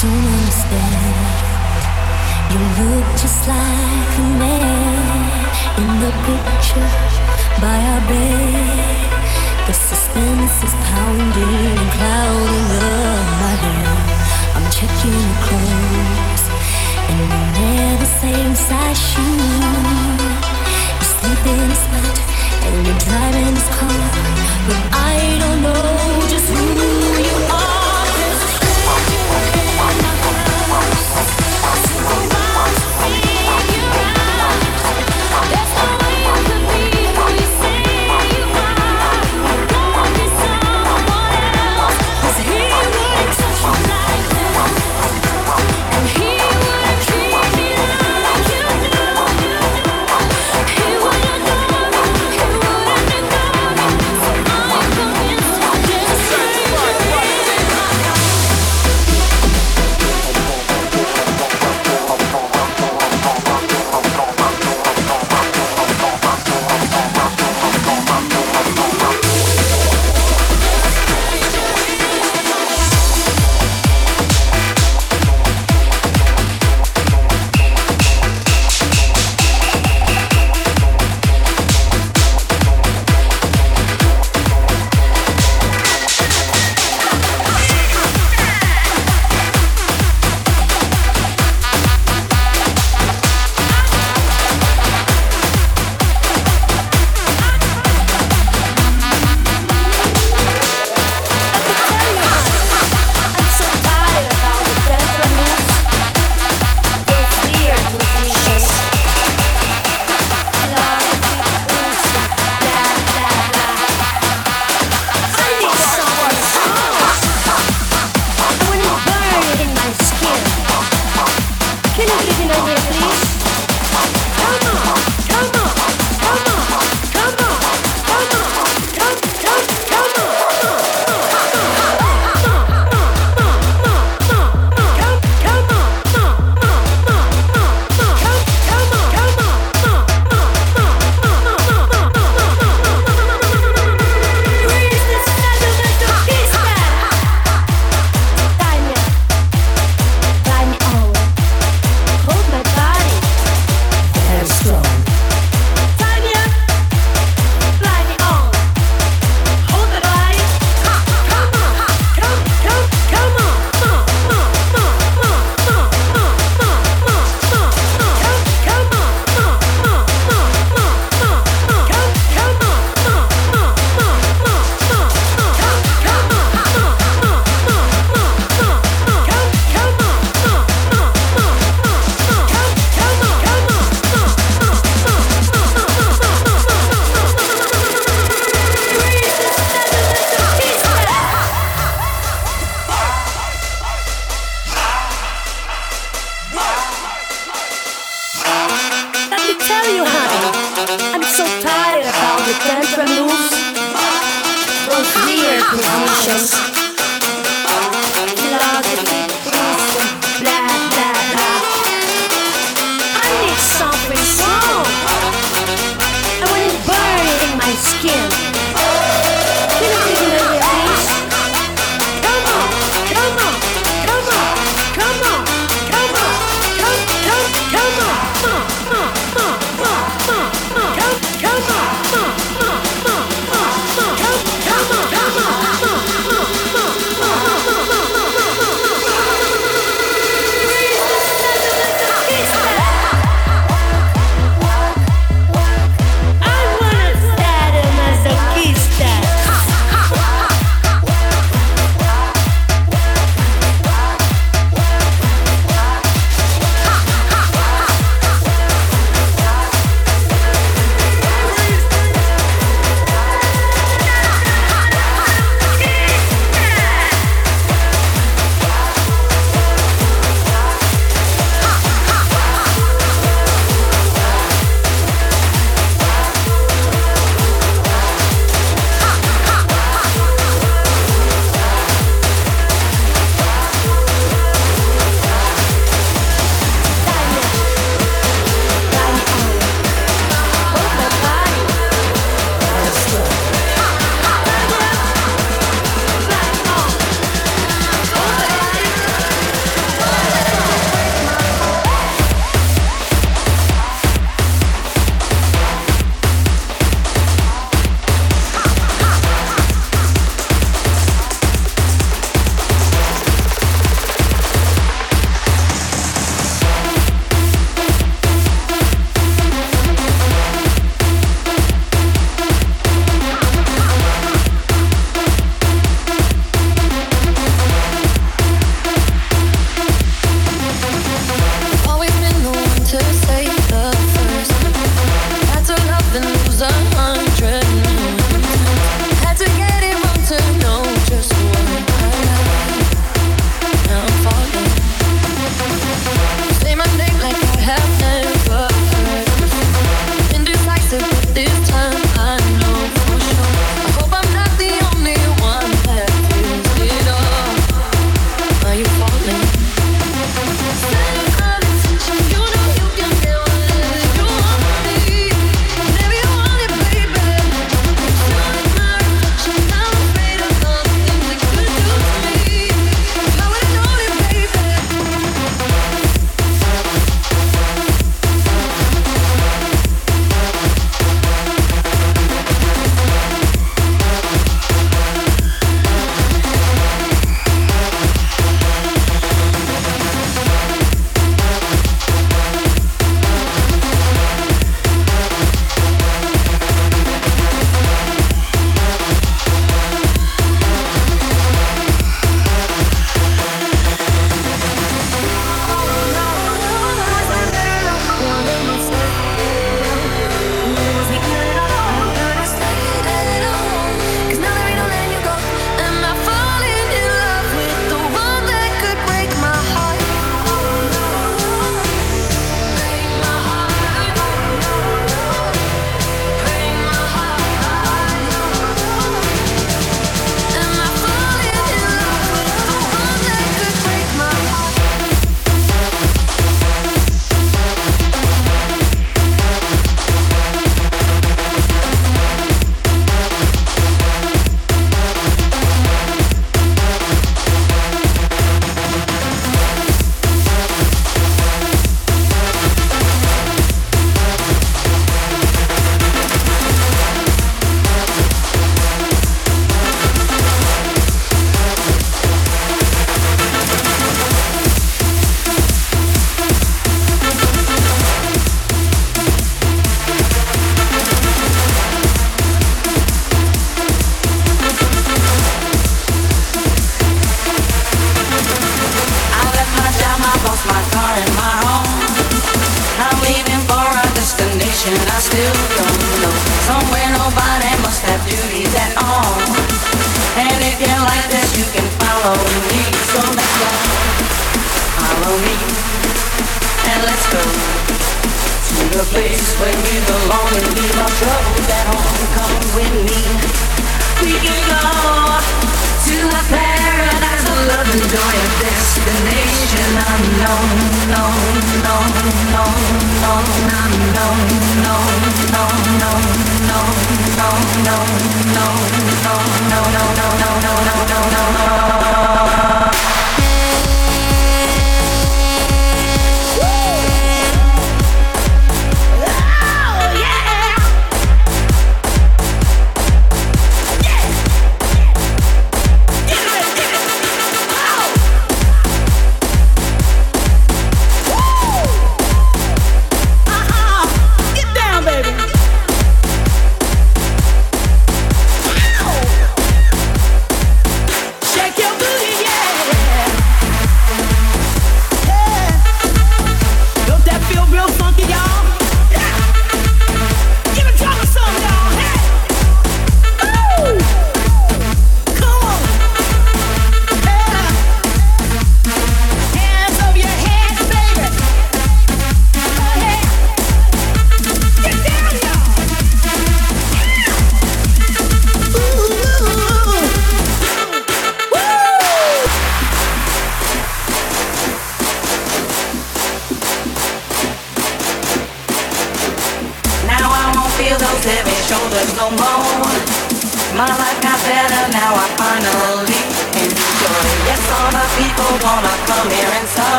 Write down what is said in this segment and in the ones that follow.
don't understand. You look just like a man in the picture by our bed. The suspense is pounding and clouding up my head. I'm checking your clothes, and you wear the same size shoes. You sleep in a spot, and you're driving this car, but I don't know just who you are.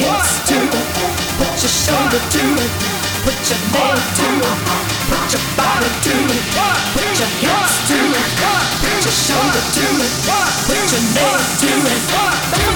hips to Put your shoulder to it. Put your nail to it. Put your body to it. Put your hips to it. Put your shoulder to it. Put your nail to it.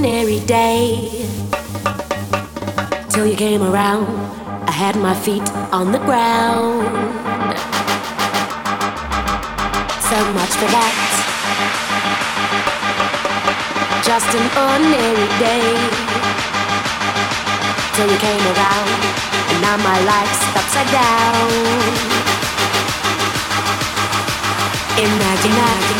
Ordinary day. Till you came around, I had my feet on the ground. So much for that. Just an ordinary day. Till you came around, and now my life's upside down. Imagine.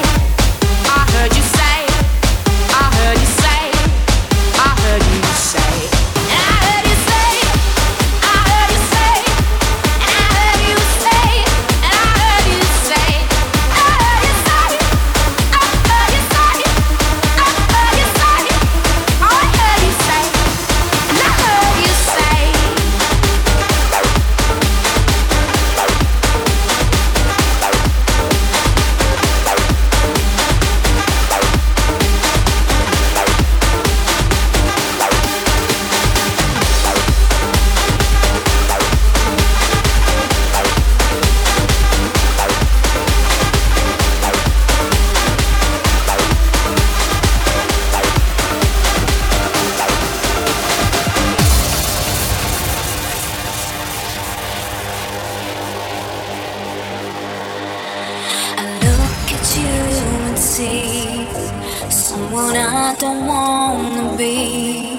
I don't wanna be.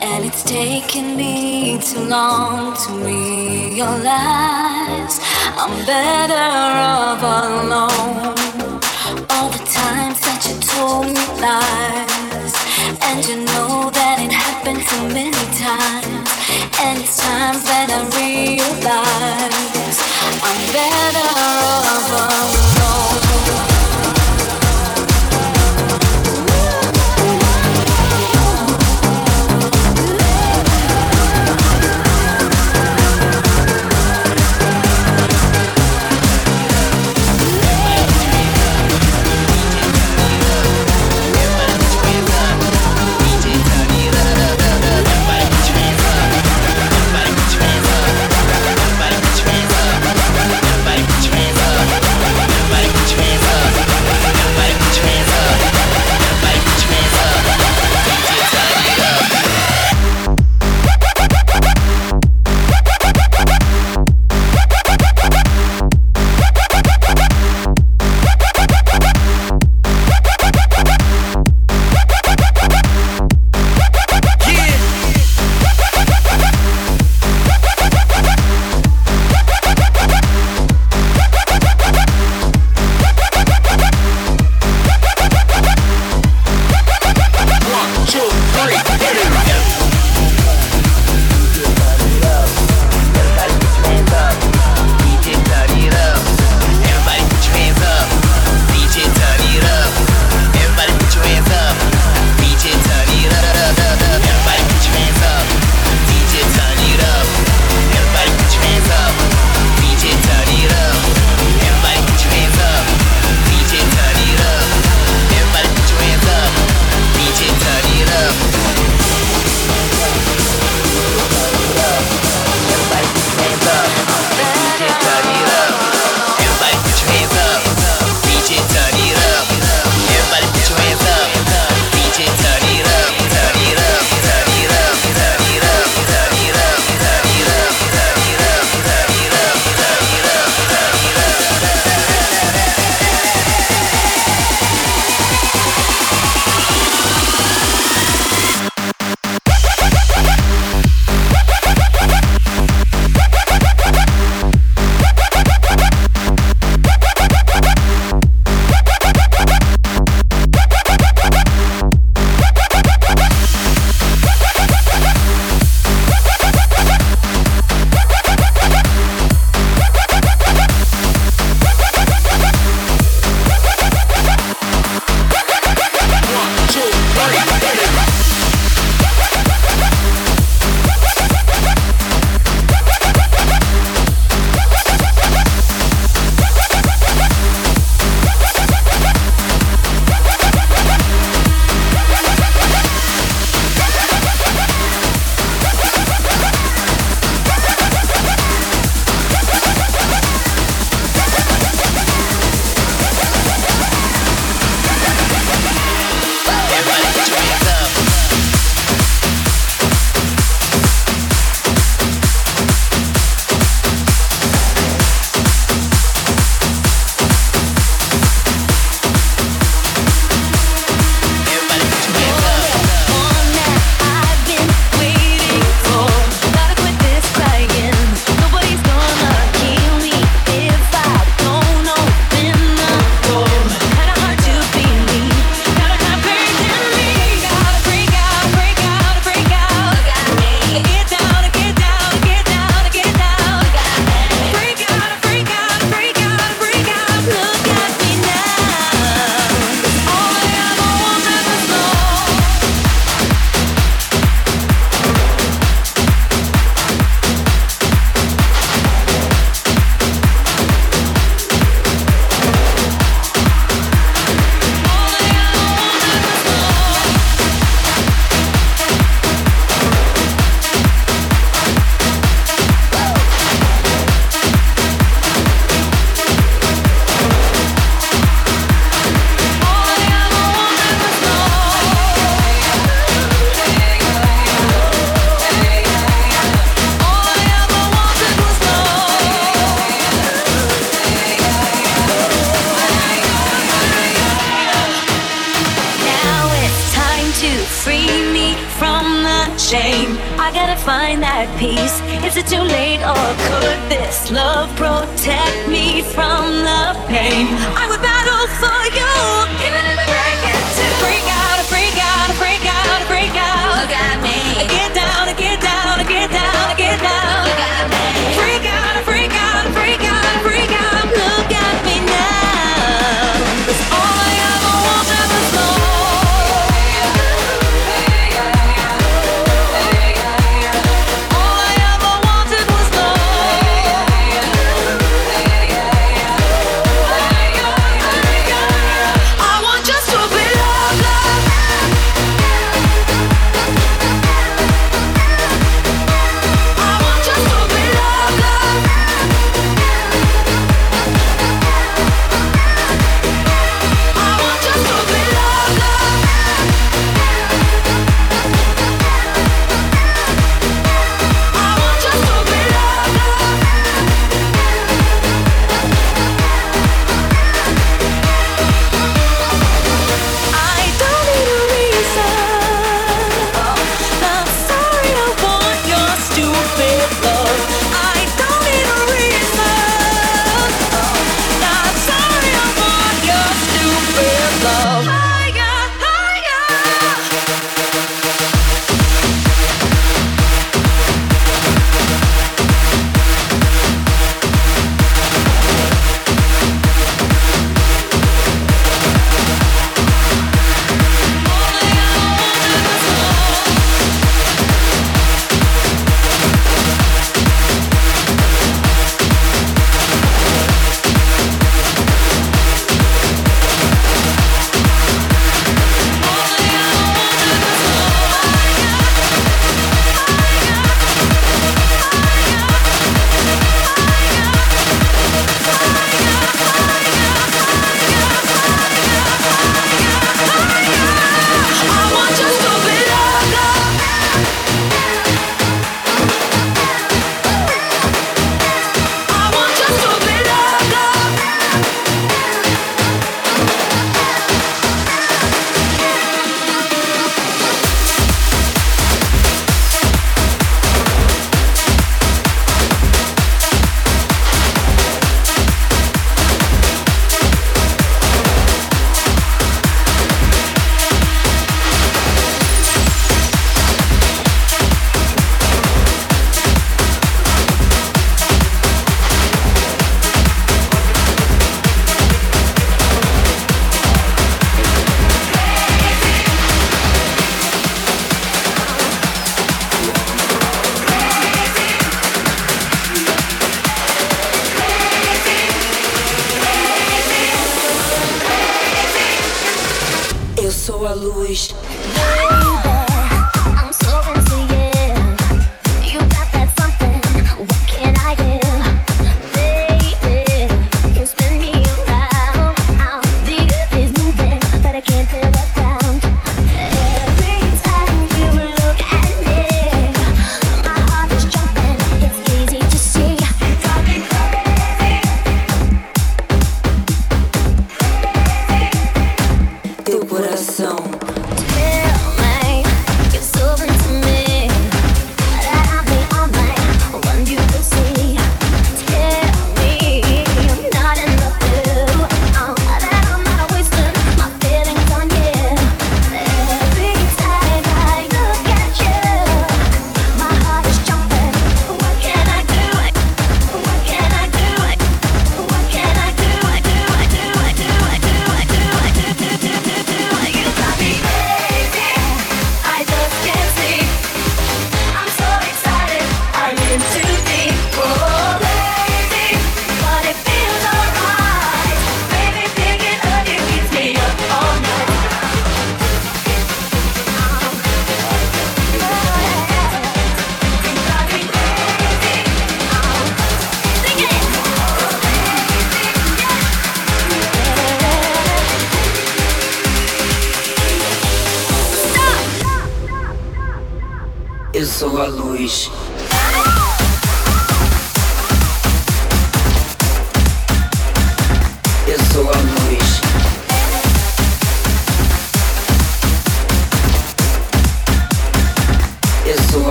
And it's taken me too long to realize I'm better off alone. All the times that you told me lies, and you know that it happened so many times. And it's times that I realize I'm better off alone.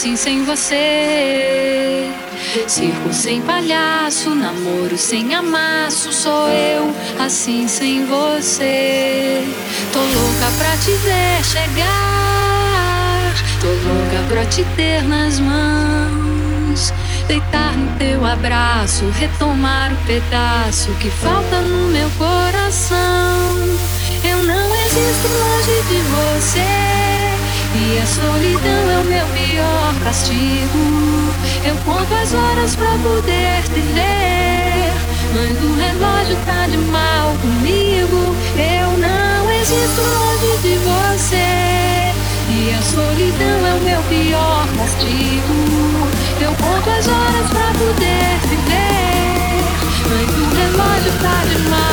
Assim sem você. Circo sem palhaço, namoro sem amasso, sou eu assim sem você. Tô louca pra te ver chegar, tô louca pra te ter nas mãos. Deitar no teu abraço, retomar o pedaço que falta no meu coração. Eu não existo longe de você. E a solidão é o meu pior castigo. Eu conto as horas pra poder te ver. Mas o relógio tá de mal comigo. Eu não existo longe de você. E a solidão é o meu pior castigo. Eu conto as horas pra poder te ver. Mas o relógio tá de mal